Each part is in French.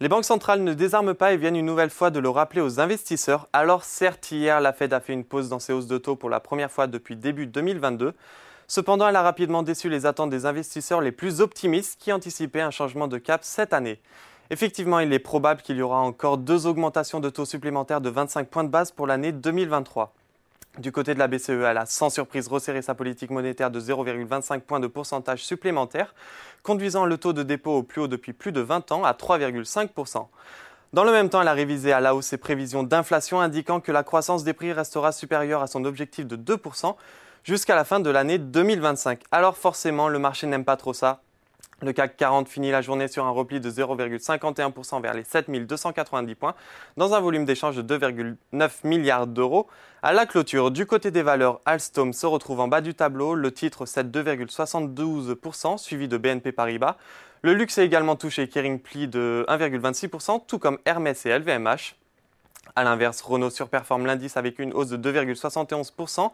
Les banques centrales ne désarment pas et viennent une nouvelle fois de le rappeler aux investisseurs. Alors certes, hier, la Fed a fait une pause dans ses hausses de taux pour la première fois depuis début 2022. Cependant, elle a rapidement déçu les attentes des investisseurs les plus optimistes qui anticipaient un changement de cap cette année. Effectivement, il est probable qu'il y aura encore deux augmentations de taux supplémentaires de 25 points de base pour l'année 2023. Du côté de la BCE, elle a sans surprise resserré sa politique monétaire de 0,25 points de pourcentage supplémentaire, conduisant le taux de dépôt au plus haut depuis plus de 20 ans à 3,5%. Dans le même temps, elle a révisé à la hausse ses prévisions d'inflation, indiquant que la croissance des prix restera supérieure à son objectif de 2% jusqu'à la fin de l'année 2025. Alors forcément, le marché n'aime pas trop ça. Le CAC 40 finit la journée sur un repli de 0,51% vers les 7290 points, dans un volume d'échange de 2,9 milliards d'euros. À la clôture, du côté des valeurs, Alstom se retrouve en bas du tableau. Le titre cède 2,72%, suivi de BNP Paribas. Le luxe est également touché, Kering plie de 1,26%, tout comme Hermès et LVMH. A l'inverse, Renault surperforme l'indice avec une hausse de 2,71%.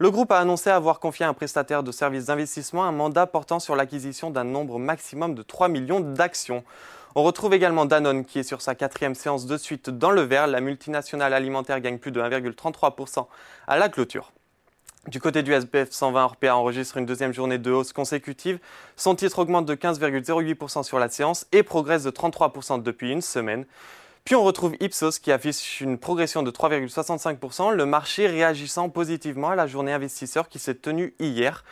Le groupe a annoncé avoir confié à un prestataire de services d'investissement un mandat portant sur l'acquisition d'un nombre maximum de 3 millions d'actions. On retrouve également Danone qui est sur sa quatrième séance de suite dans le vert. La multinationale alimentaire gagne plus de 1,33% à la clôture. Du côté du SBF 120, Orpea enregistre une deuxième journée de hausse consécutive. Son titre augmente de 15,08% sur la séance et progresse de 33% depuis une semaine. Puis on retrouve Ipsos qui affiche une progression de 3,65%, le marché réagissant positivement à la journée investisseur qui s'est tenue hier.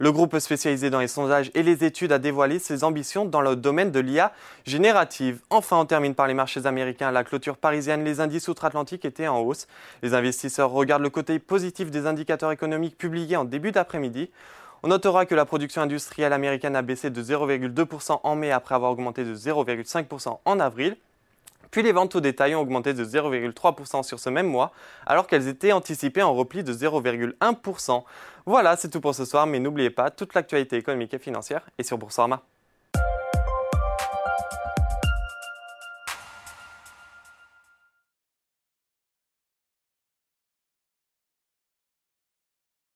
Le groupe spécialisé dans les sondages et les études a dévoilé ses ambitions dans le domaine de l'IA générative. Enfin, on termine par les marchés américains. La clôture parisienne, les indices outre-Atlantique étaient en hausse. Les investisseurs regardent le côté positif des indicateurs économiques publiés en début d'après-midi. On notera que la production industrielle américaine a baissé de 0,2% en mai après avoir augmenté de 0,5% en avril. Puis les ventes au détail ont augmenté de 0,3% sur ce même mois, alors qu'elles étaient anticipées en repli de 0,1%. Voilà, c'est tout pour ce soir, mais n'oubliez pas, toute l'actualité économique et financière est sur Boursorama.